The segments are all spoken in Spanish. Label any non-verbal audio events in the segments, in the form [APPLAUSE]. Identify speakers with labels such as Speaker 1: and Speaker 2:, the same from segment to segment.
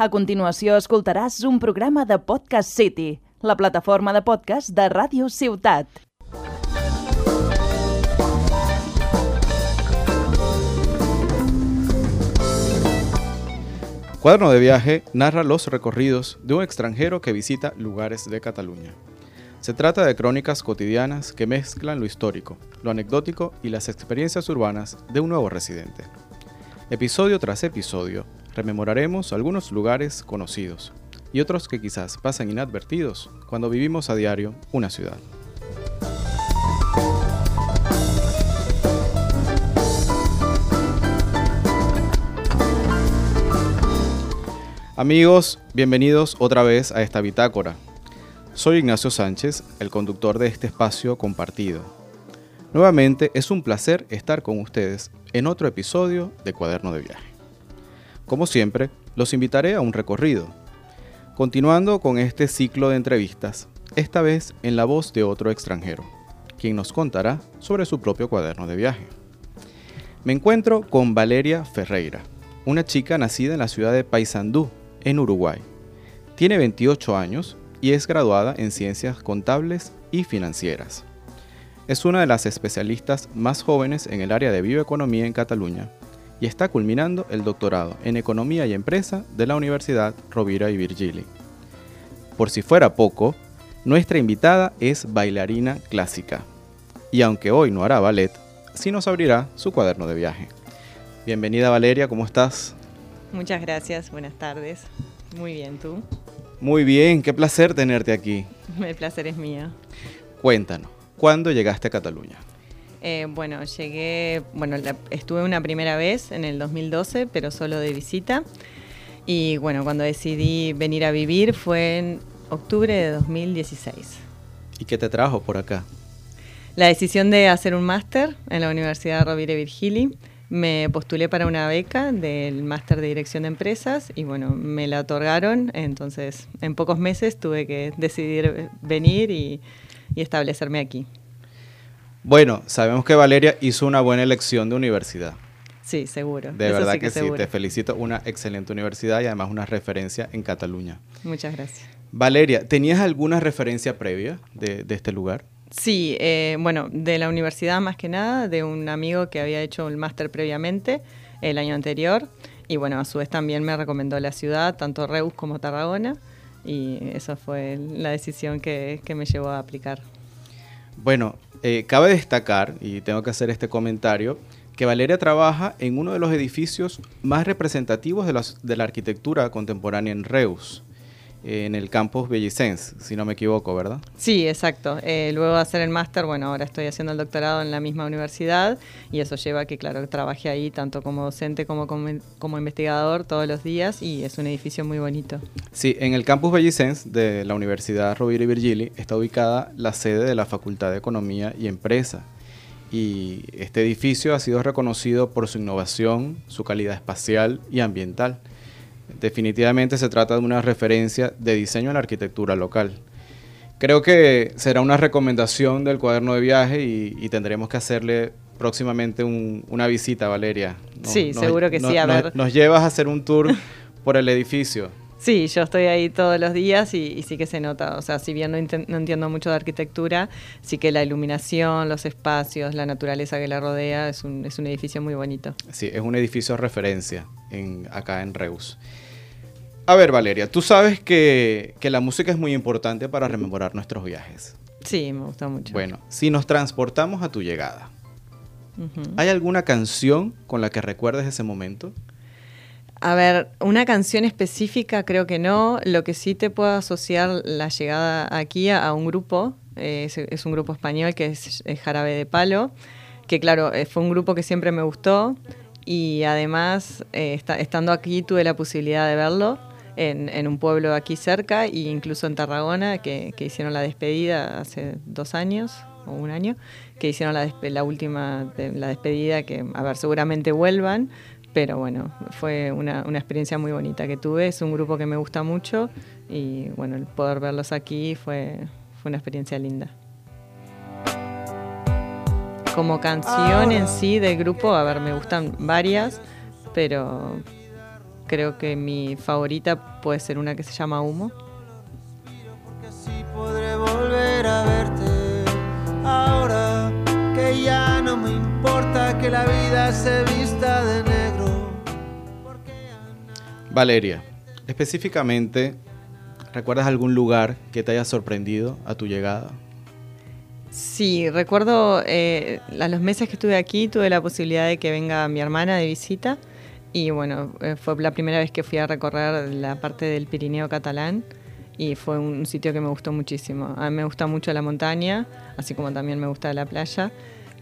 Speaker 1: A continuació escoltaràs un programa de Podcast City, la plataforma de podcast de Ràdio Ciutat.
Speaker 2: Cuaderno de viaje narra los recorridos de un extranjero que visita lugares de Cataluña. Se trata de crónicas cotidianas que mezclan lo histórico, lo anecdótico y las experiencias urbanas de un nuevo residente. Episodio tras episodio, rememoraremos algunos lugares conocidos y otros que quizás pasan inadvertidos cuando vivimos a diario una ciudad. Amigos, bienvenidos otra vez a esta bitácora. Soy Ignacio Sánchez, el conductor de este espacio compartido. Nuevamente es un placer estar con ustedes en otro episodio de Cuaderno de Viaje. Como siempre, los invitaré a un recorrido, continuando con este ciclo de entrevistas, esta vez en la voz de otro extranjero, quien nos contará sobre su propio cuaderno de viaje. Me encuentro con Valeria Ferreira, una chica nacida en la ciudad de Paysandú, en Uruguay. Tiene 28 años y es graduada en Ciencias Contables y Financieras. Es una de las especialistas más jóvenes en el área de bioeconomía en Cataluña y está culminando el doctorado en Economía y Empresa de la Universidad Rovira y Virgili. Por si fuera poco, nuestra invitada es bailarina clásica y aunque hoy no hará ballet, sí nos abrirá su cuaderno de viaje. Bienvenida Valeria, ¿cómo estás?
Speaker 3: Muchas gracias, buenas tardes. Muy bien, ¿tú?
Speaker 2: Muy bien, qué placer tenerte aquí. [LAUGHS]
Speaker 3: El placer es mío.
Speaker 2: Cuéntanos, ¿cuándo llegaste a Cataluña?
Speaker 3: Eh, bueno, llegué, bueno, estuve una primera vez en el 2012, pero solo de visita. Y bueno, cuando decidí venir a vivir fue en octubre de 2016.
Speaker 2: ¿Y qué te trajo por acá?
Speaker 3: La decisión de hacer un máster en la Universidad Rovira Virgili me postulé para una beca del máster de dirección de empresas y bueno, me la otorgaron, entonces en pocos meses tuve que decidir venir y, establecerme aquí.
Speaker 2: Bueno, sabemos que Valeria hizo una buena elección de universidad.
Speaker 3: Sí, seguro.
Speaker 2: De verdad que, sí, te felicito. Una excelente universidad y además una referencia en Cataluña.
Speaker 3: Muchas gracias.
Speaker 2: Valeria, ¿tenías alguna referencia previa de este lugar?
Speaker 3: Sí, eh, bueno, de la universidad más que nada, de un amigo que había hecho el máster previamente el año anterior y bueno, a su vez también me recomendó la ciudad, tanto Reus como Tarragona y esa fue la decisión que, me llevó a aplicar.
Speaker 2: Bueno, eh, cabe destacar, y tengo que hacer este comentario, que Valeria trabaja en uno de los edificios más representativos de de la arquitectura contemporánea en Reus en el campus Bellicense, si no me equivoco, ¿verdad?
Speaker 3: Sí, exacto. Eh, luego de hacer el máster, bueno, ahora estoy haciendo el doctorado en la misma universidad y eso lleva a que, claro, trabaje ahí tanto como docente como, como, investigador todos los días y es un edificio muy bonito.
Speaker 2: Sí, en el campus Bellicense de la Universidad Rovira y Virgili está ubicada la sede de la Facultad de Economía y Empresa. Y este edificio ha sido reconocido por su innovación, su calidad espacial y ambiental. Definitivamente se trata de una referencia de diseño en la arquitectura local. Creo que será una recomendación del cuaderno de viaje y, tendremos que hacerle próximamente una visita, Valeria.
Speaker 3: sí, seguro que sí. A ver.
Speaker 2: Nos llevas a hacer un tour [LAUGHS] por el edificio.
Speaker 3: Sí, yo estoy ahí todos los días y, sí que se nota. O sea, si bien no, entiendo mucho de arquitectura, sí que la iluminación, los espacios, la naturaleza que la rodea es un, es un edificio muy bonito.
Speaker 2: Sí, es un edificio de referencia en, acá en Reus. A ver, Valeria, tú sabes que, la música es muy importante para rememorar nuestros viajes.
Speaker 3: Sí, me gusta mucho.
Speaker 2: Bueno, si nos transportamos a tu llegada, ¿hay alguna canción con la que recuerdes ese momento?
Speaker 3: A ver, una canción específica creo que no. Lo que sí te puedo asociar la llegada aquí a, un grupo, eh, es, un grupo español que es, Jarabe de Palo, que claro, eh, fue un grupo que siempre me gustó y además eh, estando aquí tuve la posibilidad de verlo en, un pueblo aquí cerca e incluso en Tarragona que, hicieron la despedida hace dos años o un año, que hicieron la, la última la despedida que, a ver, seguramente vuelvan, pero bueno, fue una, experiencia muy bonita que tuve. Es un grupo que me gusta mucho y bueno, el poder verlos aquí fue, fue una experiencia linda. Como canción en sí del grupo, a ver, me gustan varias, pero creo que mi favorita puede ser una que se llama Humo.
Speaker 4: Porque así podré volver a verte. Ahora que ya no me importa que la vida se vista
Speaker 2: Valeria, específicamente, ¿recuerdas algún lugar que te haya sorprendido a tu llegada?
Speaker 3: Sí, recuerdo eh, a los meses que estuve aquí tuve la posibilidad de que venga mi hermana de visita y bueno, eh, fue la primera vez que fui a recorrer la parte del Pirineo catalán y fue un sitio que me gustó muchísimo. A mí me gusta mucho la montaña, así como también me gusta la playa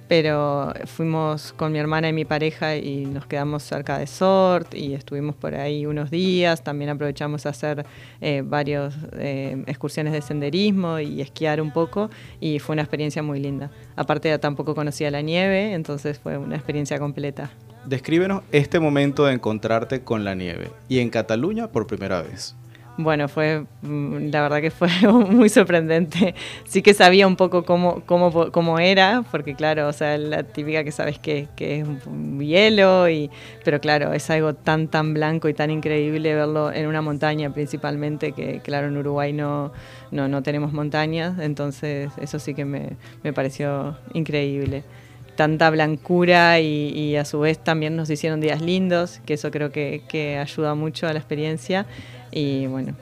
Speaker 3: pero fuimos con mi hermana y mi pareja y nos quedamos cerca de Sort y estuvimos por ahí unos días. También aprovechamos a hacer eh, varias eh, excursiones de senderismo y esquiar un poco y fue una experiencia muy linda. Aparte tampoco conocía la nieve, entonces fue una experiencia completa.
Speaker 2: Descríbenos este momento de encontrarte con la nieve y en Cataluña por primera vez.
Speaker 3: Bueno, fue, mm, la verdad que fue [LAUGHS] muy sorprendente. Sí que sabía un poco cómo, cómo, cómo era, porque claro, o sea, la típica que sabes que, que es un hielo, y, pero claro, es algo tan, tan blanco y tan increíble verlo en una montaña principalmente, que claro, en Uruguay no, no, no tenemos montañas, entonces eso sí que me, me pareció increíble tanta blancura y, y, a su vez también nos hicieron días lindos, que eso creo que, que ayuda mucho a la experiencia. Y bueno,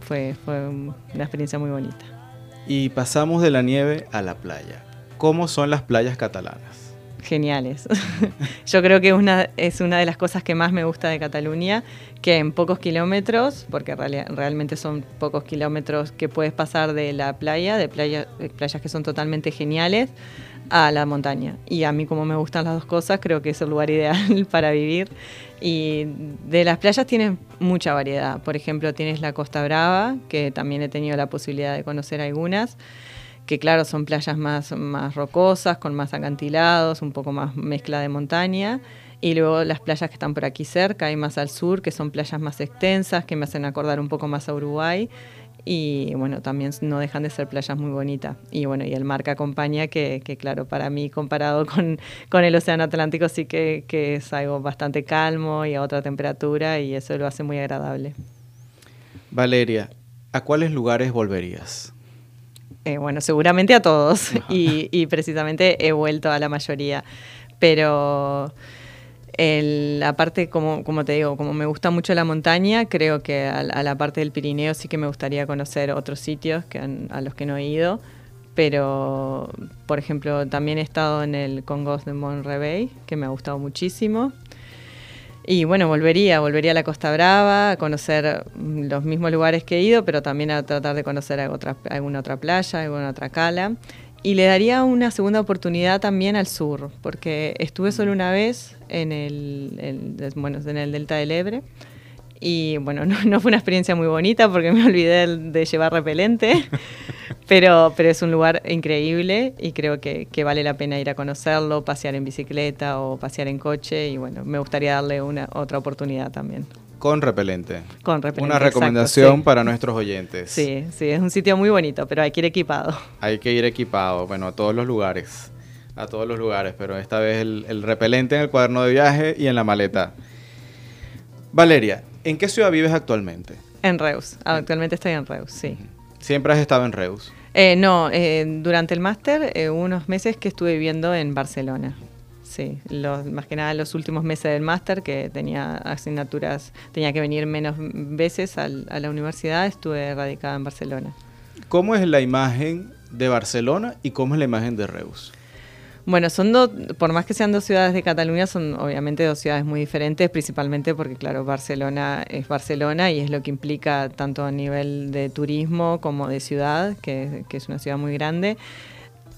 Speaker 3: fue, fue una experiencia muy bonita.
Speaker 2: Y pasamos de la nieve a la playa. ¿Cómo son las playas catalanas?
Speaker 3: Geniales. [LAUGHS] Yo creo que una, es una de las cosas que más me gusta de Cataluña, que en pocos kilómetros, porque realmente son pocos kilómetros que puedes pasar de la playa, de, playa, de playas que son totalmente geniales, a la montaña. Y a mí como me gustan las dos cosas, creo que es el lugar [LAUGHS] ideal para vivir. Y de las playas tienes mucha variedad. Por ejemplo, tienes la Costa Brava, que también he tenido la posibilidad de conocer algunas, que claro, son playas más, más rocosas, con más acantilados, un poco más mezcla de montaña. Y luego las playas que están por aquí cerca y más al sur, que son playas más extensas, que me hacen acordar un poco más a Uruguay y bueno, también no dejan de ser playas muy bonitas. Y bueno, y el mar que acompaña, que, que claro, para mí comparado [LAUGHS] con, con, el Océano Atlántico sí que, que es algo bastante calmo y a otra temperatura y eso lo hace muy agradable.
Speaker 2: Valeria, ¿a cuáles lugares volverías?
Speaker 3: Eh, bueno, seguramente a todos [LAUGHS] y, y precisamente he vuelto a la mayoría, pero... El, aparte, como, como te digo, como me gusta mucho la montaña, creo que a, a, la parte del Pirineo sí que me gustaría conocer otros sitios que han, a los que no he ido. Pero, por ejemplo, también he estado en el Congos de Montrevey, que me ha gustado muchísimo. Y bueno, volvería, volvería a la Costa Brava, a conocer los mismos lugares que he ido, pero también a tratar de conocer otra, alguna otra playa, alguna otra cala. Y le daría una segunda oportunidad también al sur, porque estuve solo una vez en el, el bueno, en el Delta del Ebre. Y bueno, [LAUGHS] no, no, fue una experiencia muy bonita porque me olvidé de llevar repelente, [LAUGHS] pero, pero es un lugar increíble y creo que, que, vale la pena ir a conocerlo, pasear en bicicleta o pasear en coche y bueno, me gustaría darle una otra oportunidad también.
Speaker 2: Con repelente.
Speaker 3: Con repelente.
Speaker 2: Una recomendación exacto, sí. para nuestros oyentes.
Speaker 3: Sí, sí, es un sitio muy bonito, pero hay que ir equipado.
Speaker 2: Hay que ir equipado, bueno, a todos los lugares. A todos los lugares, pero esta vez el, el repelente en el cuaderno de viaje y en la maleta. Valeria, ¿en qué ciudad vives actualmente?
Speaker 3: En Reus. Actualmente estoy en Reus, sí.
Speaker 2: ¿Siempre has estado en Reus?
Speaker 3: Eh, no, eh, durante el máster, eh, unos meses que estuve viviendo en Barcelona sí, los, más que nada los últimos meses del máster, que tenía asignaturas, tenía que venir menos veces al, a la universidad, estuve radicada en Barcelona.
Speaker 2: ¿Cómo es la imagen de Barcelona y cómo es la imagen de Reus?
Speaker 3: Bueno, son dos, por más que sean dos ciudades de Cataluña, son obviamente dos ciudades muy diferentes, principalmente porque, claro, Barcelona es Barcelona y es lo que implica tanto a nivel de turismo como de ciudad, que, que es una ciudad muy grande.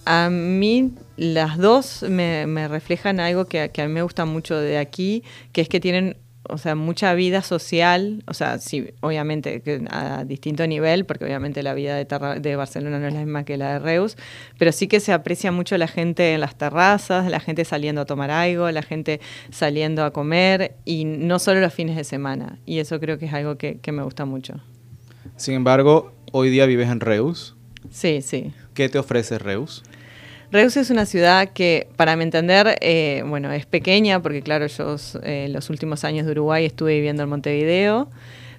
Speaker 3: A mí las dos me, me reflejan algo que, que, a mí me gusta mucho de aquí, que es que tienen o sea, mucha vida social, o sea, sí, obviamente a distinto nivel, porque obviamente la vida de, de, Barcelona no es la misma que la de Reus, pero sí que se aprecia mucho la gente en las terrazas, la gente saliendo a tomar algo, la gente saliendo a comer, y no solo los fines de semana, y eso creo que es algo que, que me gusta mucho.
Speaker 2: Sin embargo, hoy día vives en Reus.
Speaker 3: Sí, sí.
Speaker 2: ¿Qué te ofrece Reus?
Speaker 3: Reus es una ciudad que, para mi entender, eh, bueno, es pequeña, porque claro, yo eh, los últimos años de Uruguay estuve viviendo en Montevideo,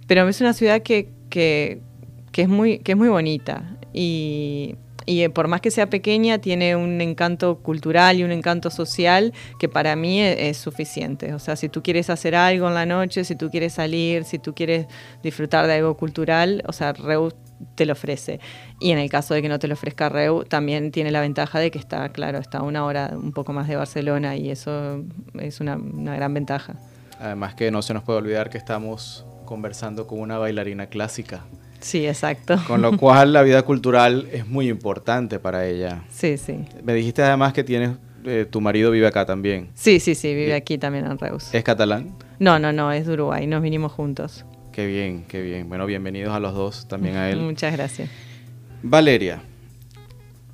Speaker 3: pero es una ciudad que, que, que es, muy, que es muy bonita. Y, y eh, por más que sea pequeña, tiene un encanto cultural y un encanto social que para mí e, es, suficiente. O sea, si tú quieres hacer algo en la noche, si tú quieres salir, si tú quieres disfrutar de algo cultural, o sea, Reus te lo ofrece. Y en el caso de que no te lo ofrezca Reus, también tiene la ventaja de que está, claro, está a una hora un poco más de Barcelona y eso es una, una gran ventaja.
Speaker 2: Además que no se nos puede olvidar que estamos conversando con una bailarina clásica.
Speaker 3: Sí, exacto.
Speaker 2: Con lo cual la vida cultural es muy importante para ella.
Speaker 3: Sí, sí.
Speaker 2: Me dijiste además que tienes, eh, tu marido vive acá también.
Speaker 3: Sí, sí, sí, vive aquí también en Reus.
Speaker 2: ¿Es catalán?
Speaker 3: No, no, no, es de Uruguay, nos vinimos juntos.
Speaker 2: Qué bien, qué bien. Bueno, bienvenidos a los dos, también a él. [LAUGHS]
Speaker 3: Muchas gracias.
Speaker 2: Valeria,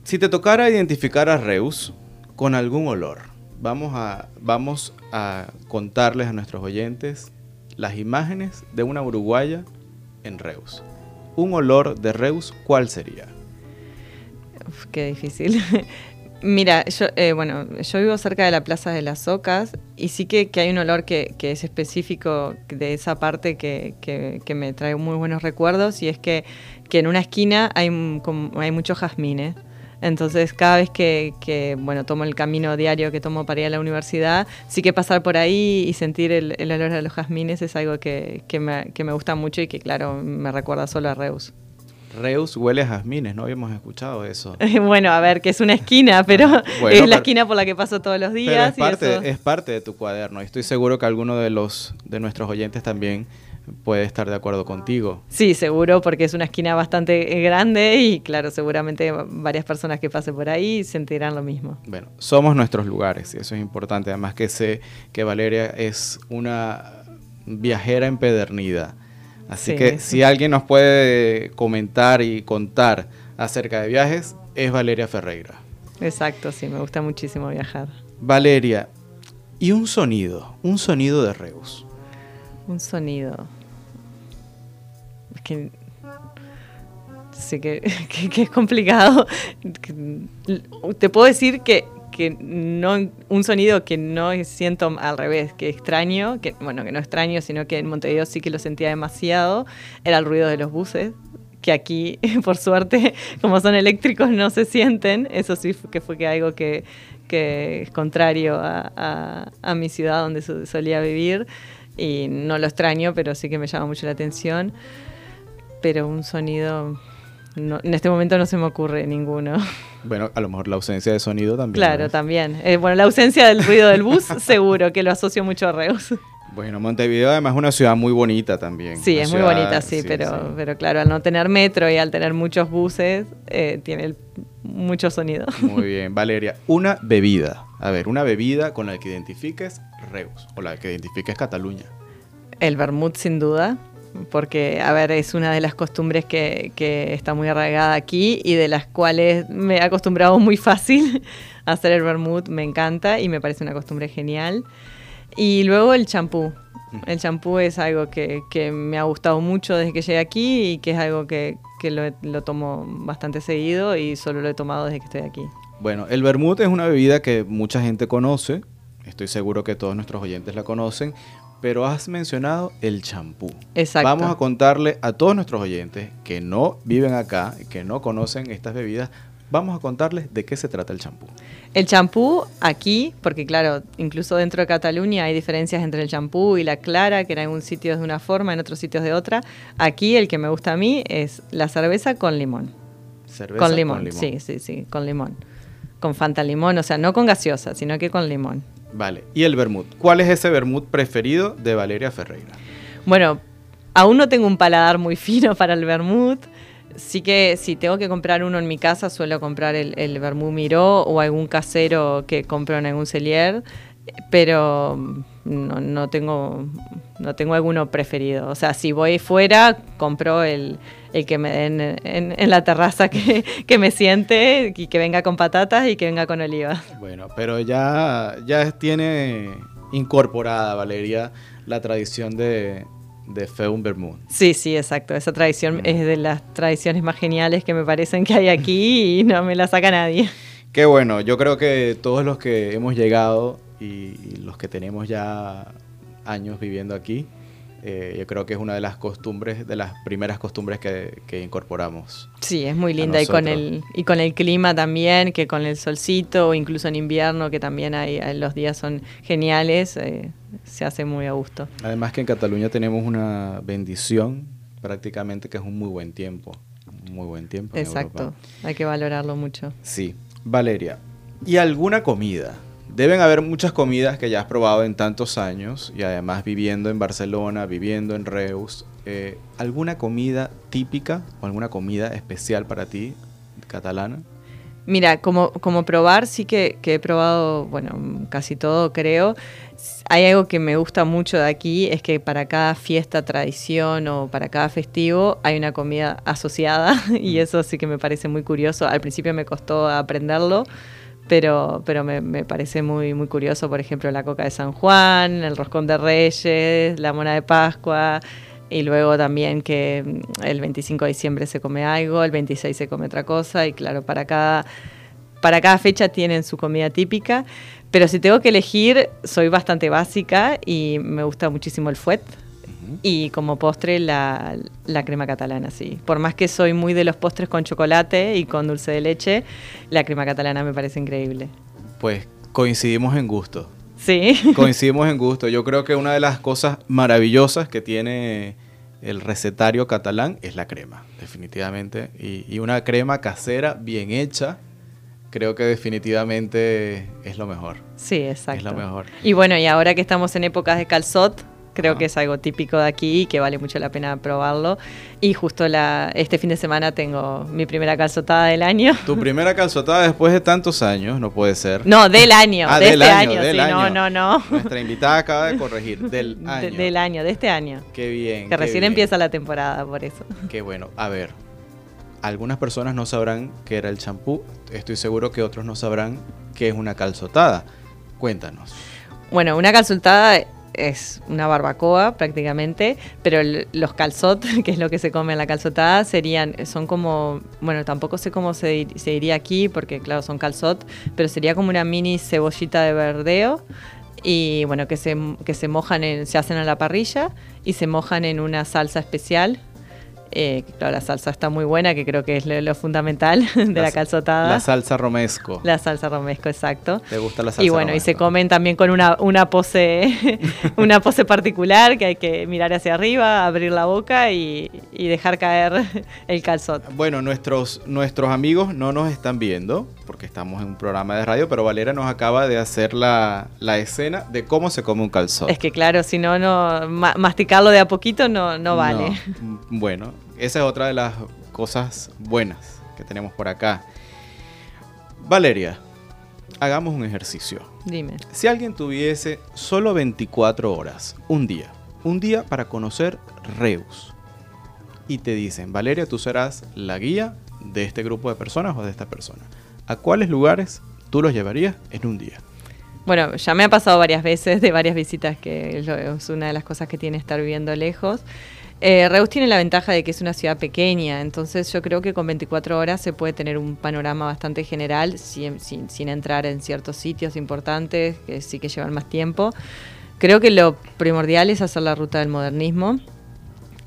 Speaker 2: si te tocara identificar a Reus con algún olor, vamos a, vamos a contarles a nuestros oyentes las imágenes de una uruguaya en Reus un olor de Reus, ¿cuál sería?
Speaker 3: Uf, qué difícil. [LAUGHS] Mira, yo, eh, bueno, yo vivo cerca de la Plaza de las Ocas y sí que, hay un olor que, es específico de esa parte que, me trae muy buenos recuerdos y es que, en una esquina hay, hay muchos jazmines. Entonces, cada vez que, bueno, tomo el camino diario que tomo para ir a la universidad, sí que pasar por ahí y sentir el, olor a los jazmines es algo que, que me gusta mucho y que, claro, me recuerda solo a Reus.
Speaker 2: Reus huele a jazmines, no habíamos escuchado eso. [LAUGHS]
Speaker 3: bueno, a ver, que es una esquina, pero bueno, es la esquina por la que paso todos los días.
Speaker 2: es, parte, es parte de tu cuaderno. Y estoy seguro que alguno de los de nuestros oyentes también puede estar de acuerdo contigo.
Speaker 3: Sí, seguro, porque es una esquina bastante eh, grande y claro, seguramente varias personas que pasen por ahí sentirán lo mismo.
Speaker 2: Bueno, somos nuestros lugares y eso es importante. Además que sé que Valeria es una viajera empedernida. Así sí, que si alguien nos puede comentar y contar acerca de viajes, es Valeria Ferreira.
Speaker 3: Exacto, sí, me gusta muchísimo viajar.
Speaker 2: Valeria, y un sonido, un sonido de Reus.
Speaker 3: Un sonido. Es que. Sí, que, [LAUGHS] que, que es complicado. Te puedo decir que, que no un sonido que no siento al revés, que extraño, que bueno, que no extraño, sino que en Montevideo sí que lo sentía demasiado, era el ruido de los buses, que aquí, [LAUGHS] por suerte, [LAUGHS] como son eléctricos, no se sienten. Eso sí que fue que algo que, que es contrario a, a, a mi ciudad donde solía vivir y no lo extraño, pero sí que me llama mucho la atención. Pero un sonido, no, en este momento no se me ocurre ninguno.
Speaker 2: Bueno, a lo mejor la ausencia de sonido también.
Speaker 3: Claro, ¿no? también. Eh, bueno, la ausencia del ruido del bus, [LAUGHS] seguro que lo asocio mucho a Reus.
Speaker 2: Bueno, Montevideo además es una ciudad muy bonita también.
Speaker 3: Sí, es
Speaker 2: ciudad,
Speaker 3: muy bonita, sí, sí, pero, sí, pero claro, al no tener metro y al tener muchos buses, eh, tiene el, mucho sonido.
Speaker 2: Muy bien, [LAUGHS] Valeria. Una bebida. A ver, una bebida con la que identifiques Reus o la que identifiques Cataluña.
Speaker 3: El vermut, sin duda porque, a ver, es una de las costumbres que, que, está muy arraigada aquí y de las cuales me he acostumbrado muy fácil [LAUGHS] a hacer el vermut, me encanta y me parece una costumbre genial. Y luego el champú. El champú es algo que, que, me ha gustado mucho desde que llegué aquí y que es algo que, que lo, lo, tomo bastante seguido y solo lo he tomado desde que estoy aquí.
Speaker 2: Bueno, el vermut es una bebida que mucha gente conoce, estoy seguro que todos nuestros oyentes la conocen, pero has mencionado el champú.
Speaker 3: Exacto.
Speaker 2: Vamos a contarle a todos nuestros oyentes que no viven acá, que no conocen estas bebidas, vamos a contarles de qué se trata el champú.
Speaker 3: El champú aquí, porque claro, incluso dentro de Cataluña hay diferencias entre el champú y la clara, que en algún sitio es de una forma, en otros sitios de otra. Aquí el que me gusta a mí es la cerveza con limón.
Speaker 2: Cerveza
Speaker 3: con limón,
Speaker 2: con limón.
Speaker 3: sí, sí, sí, con limón. Con Fanta limón, o sea, no con gaseosa, sino que con limón.
Speaker 2: Vale, y el vermut. ¿Cuál es ese vermut preferido de Valeria Ferreira?
Speaker 3: Bueno, aún no tengo un paladar muy [LAUGHS] fino para el vermut. Sí que si tengo que comprar uno en mi casa, suelo comprar el, el vermut Miró o algún casero que compro en algún cellier, pero no, no, tengo, no tengo alguno preferido. O sea, si voy fuera, compro el, el que me den en, en, la terraza que, que, me siente y que venga con patatas y que venga con olivas.
Speaker 2: Bueno, pero ya, ya tiene incorporada, Valeria, la tradición de, de Feun Vermouth.
Speaker 3: Sí, sí, exacto. Esa tradición mm. es de las tradiciones más geniales que me parecen que hay aquí y no me la saca nadie.
Speaker 2: Qué bueno, yo creo que todos los que hemos llegado y, y los que tenemos ya años viviendo aquí, eh, yo creo que es una de las costumbres, de las primeras costumbres que, que incorporamos.
Speaker 3: Sí, es muy linda y con el y con el clima también, que con el solcito o incluso en invierno que también hay hay- los días son geniales, eh, se hace muy a gusto.
Speaker 2: Además que en Cataluña tenemos una bendición prácticamente que es un muy buen tiempo. Muy buen tiempo. en
Speaker 3: Exacto,
Speaker 2: Europa.
Speaker 3: hay que valorarlo mucho.
Speaker 2: Sí. Valeria, ¿y alguna comida? Deben haber muchas comidas que ya has probado en tantos años y además viviendo en Barcelona, viviendo en Reus. eh, ¿Alguna comida típica o alguna comida especial para ti, catalana?
Speaker 3: Mira, como, como probar, sí que, que he probado, bueno, casi todo creo. Hay algo que me gusta mucho de aquí, es que para cada fiesta, tradición o para cada festivo hay una comida asociada [LAUGHS] y eso sí que me parece muy curioso. Al principio me costó aprenderlo, pero, pero me, me parece muy, muy curioso, por ejemplo, la coca de San Juan, el roscón de Reyes, la mona de Pascua, y luego también que mm, el 25 de diciembre se come algo, el 26 se come otra cosa, y claro, para cada, para cada fecha tienen su comida típica. Pero si tengo que elegir, soy bastante básica y me gusta muchísimo el fuet. Y como postre la, la crema catalana, sí. Por más que soy muy de los postres con chocolate y con dulce de leche, la crema catalana me parece increíble.
Speaker 2: Pues coincidimos en gusto.
Speaker 3: Sí. [LAUGHS]
Speaker 2: Coincidimos en gusto. Yo creo que una de las cosas maravillosas que tiene el recetario catalán es la crema, definitivamente. Y, y una crema casera bien hecha, creo que definitivamente es lo mejor.
Speaker 3: Sí, exacto.
Speaker 2: Es lo mejor.
Speaker 3: Y bueno, y ahora que estamos en épocas de calzot, creo
Speaker 2: Ah.
Speaker 3: que es algo típico de aquí y que vale mucho la pena probarlo. Y justo la, este fin de semana tengo mi primera calzotada del año.
Speaker 2: Tu primera calzotada después de tantos años, no puede ser.
Speaker 3: No, del año, [LAUGHS]
Speaker 2: Ah,
Speaker 3: de
Speaker 2: del
Speaker 3: este
Speaker 2: año,
Speaker 3: año,
Speaker 2: del
Speaker 3: sí, no,
Speaker 2: año.
Speaker 3: no, no.
Speaker 2: Nuestra invitada acaba de corregir. [LAUGHS] Del
Speaker 3: De-
Speaker 2: año.
Speaker 3: del año, de este año.
Speaker 2: Qué bien.
Speaker 3: Que
Speaker 2: qué
Speaker 3: recién
Speaker 2: bien.
Speaker 3: empieza la temporada, por eso.
Speaker 2: Qué bueno. A ver, algunas personas no sabrán qué era el champú. Estoy seguro que otros no sabrán qué es una calzotada. Cuéntanos.
Speaker 3: Bueno, una calzotada es una barbacoa prácticamente, pero los calzot, [LAUGHS] que es lo que se come en la calzotada, serían, son como, bueno, tampoco sé cómo se, se diría aquí, porque claro, son calzot, pero sería como una mini cebollita de verdeo y bueno, que se, que se mojan, se hacen a la parrilla y se mojan en una salsa especial. Eh, claro, la salsa está muy buena, que creo que es lo, lo fundamental [LAUGHS] de la, calzotada.
Speaker 2: La salsa romesco.
Speaker 3: La salsa romesco, exacto.
Speaker 2: ¿Te gusta la salsa
Speaker 3: Y bueno, y se comen también con una, una pose [LAUGHS] una pose particular que hay que mirar hacia arriba, abrir la boca y, y dejar caer [LAUGHS] el calzot.
Speaker 2: Bueno, nuestros, nuestros amigos no nos están viendo porque estamos en un programa de radio, pero Valera nos acaba de hacer la, la escena de cómo se come un calzón.
Speaker 3: Es que claro, si no, no ma- masticarlo de a poquito no, no vale.
Speaker 2: No. Bueno, esa es otra de las cosas buenas que tenemos por acá. Valeria, hagamos un ejercicio.
Speaker 3: Dime.
Speaker 2: Si alguien tuviese solo 24 horas, un día, un día para conocer Reus, y te dicen, Valeria, tú serás la guía de este grupo de personas o de esta persona, ¿a cuáles lugares tú los llevarías en un día?
Speaker 3: Bueno, ya me ha pasado varias veces de varias visitas que es una de las cosas que tiene estar viviendo lejos. Eh, Reus tiene la ventaja de que es una ciudad pequeña, entonces yo creo que con 24 horas se puede tener un panorama bastante general sin, sin- sin entrar en ciertos sitios importantes que sí que llevan más tiempo. Creo que lo primordial es hacer la ruta del modernismo,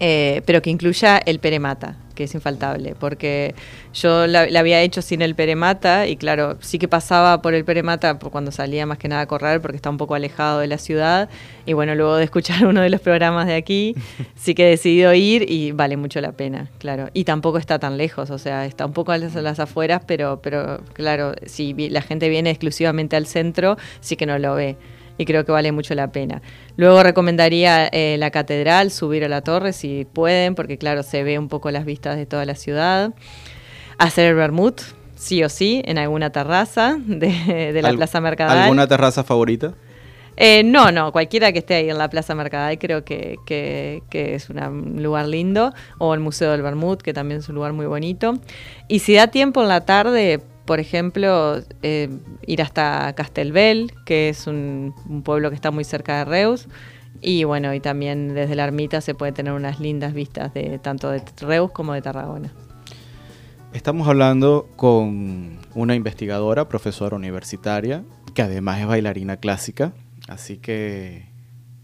Speaker 3: eh, pero que incluya el Peremata, que es infaltable, porque yo la, la había hecho sin el Peremata y claro, sí que pasaba por el Peremata por cuando salía más que nada a correr porque está un poco alejado de la ciudad y bueno, luego de escuchar [LAUGHS] uno de los programas de aquí, [LAUGHS] sí que he decidido ir y vale mucho la pena, claro. Y tampoco está tan lejos, o sea, está un poco a las, a las afueras, pero, pero claro, si la gente viene exclusivamente al centro, sí que no lo ve y creo que vale mucho la pena. Luego recomendaría eh, la catedral, subir a la torre si pueden, porque claro, se ve un poco las vistas de toda la ciudad. Hacer el vermut, sí o sí, en alguna terraza [LAUGHS] de, de la
Speaker 2: ¿Al-
Speaker 3: Plaza Mercadal.
Speaker 2: ¿Alguna terraza favorita?
Speaker 3: Eh, no, no, cualquiera que esté ahí en la Plaza Mercadal creo que, que- que es una- un lugar lindo, o el Museo del Bermud, que también es un lugar muy bonito. Y si da tiempo en la tarde, por ejemplo, eh, ir hasta Castelbel, que es un, pueblo que está muy cerca de Reus. Y bueno, y también desde la ermita se puede tener unas lindas vistas de tanto de Reus como de Tarragona.
Speaker 2: Estamos hablando con una investigadora, profesora universitaria, que además es bailarina clásica, así que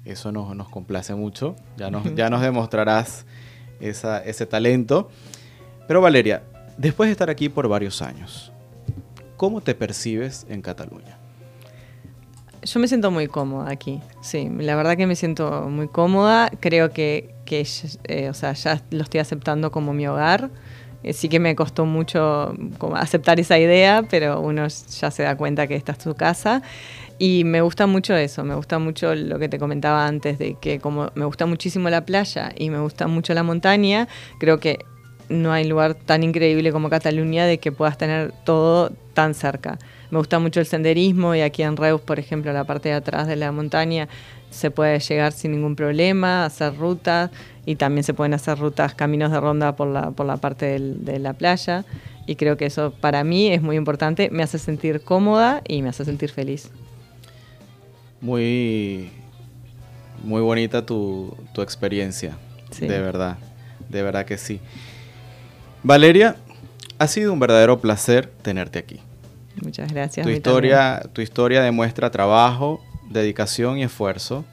Speaker 2: eso nos, complace mucho. Ya nos, ya nos demostrarás ese talento. Pero Valeria, después de estar aquí por varios años, ¿cómo te percibes en Cataluña?
Speaker 3: Yo me siento muy cómoda aquí, sí, la verdad que me siento muy cómoda, creo que, que eh, o sea, ya lo estoy aceptando como mi hogar, Eh, sí que me costó mucho aceptar esa idea, pero uno ya se da cuenta que esta es tu casa. Y me gusta mucho eso, me gusta mucho lo que te comentaba antes, de que como me gusta muchísimo la playa y me gusta mucho la montaña, creo que no hay lugar tan increíble como Cataluña de que puedas tener todo tan cerca. Me gusta mucho el senderismo y aquí en Reus, por ejemplo, la parte de atrás de la montaña se puede llegar sin ningún problema, hacer rutas y también se pueden hacer rutas, caminos de ronda por la, por la parte del- de la playa y creo que eso para mí es muy importante, me hace sentir cómoda y me hace sentir feliz.
Speaker 2: Muy, muy bonita tu, tu experiencia,
Speaker 3: Sí.
Speaker 2: de verdad, de verdad que sí. Valeria, ha sido un verdadero placer tenerte aquí.
Speaker 3: Muchas gracias.
Speaker 2: Tu historia, tu historia demuestra trabajo, dedicación y esfuerzo.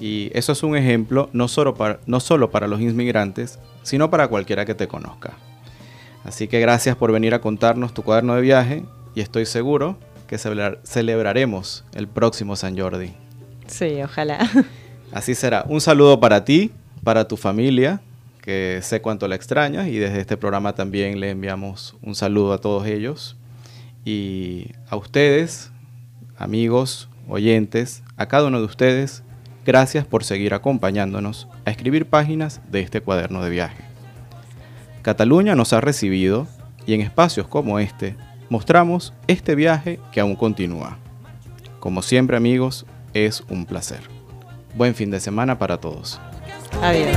Speaker 2: Y eso es un ejemplo no solo, para, no solo para los inmigrantes, sino para cualquiera que te conozca. Así que gracias por venir a contarnos tu cuaderno de viaje y estoy seguro que celebrar- celebraremos el próximo San Jordi.
Speaker 3: Sí, ojalá.
Speaker 2: Así será. Un saludo para ti, para tu familia, que sé cuánto la extrañas y desde este programa también le enviamos un saludo a todos ellos. Y a ustedes, amigos, oyentes, a cada uno de ustedes, gracias por seguir acompañándonos a escribir páginas de este cuaderno de viaje. Cataluña nos ha recibido y en espacios como este mostramos este viaje que aún continúa. Como siempre amigos, es un placer. Buen fin de semana para todos.
Speaker 3: Adiós.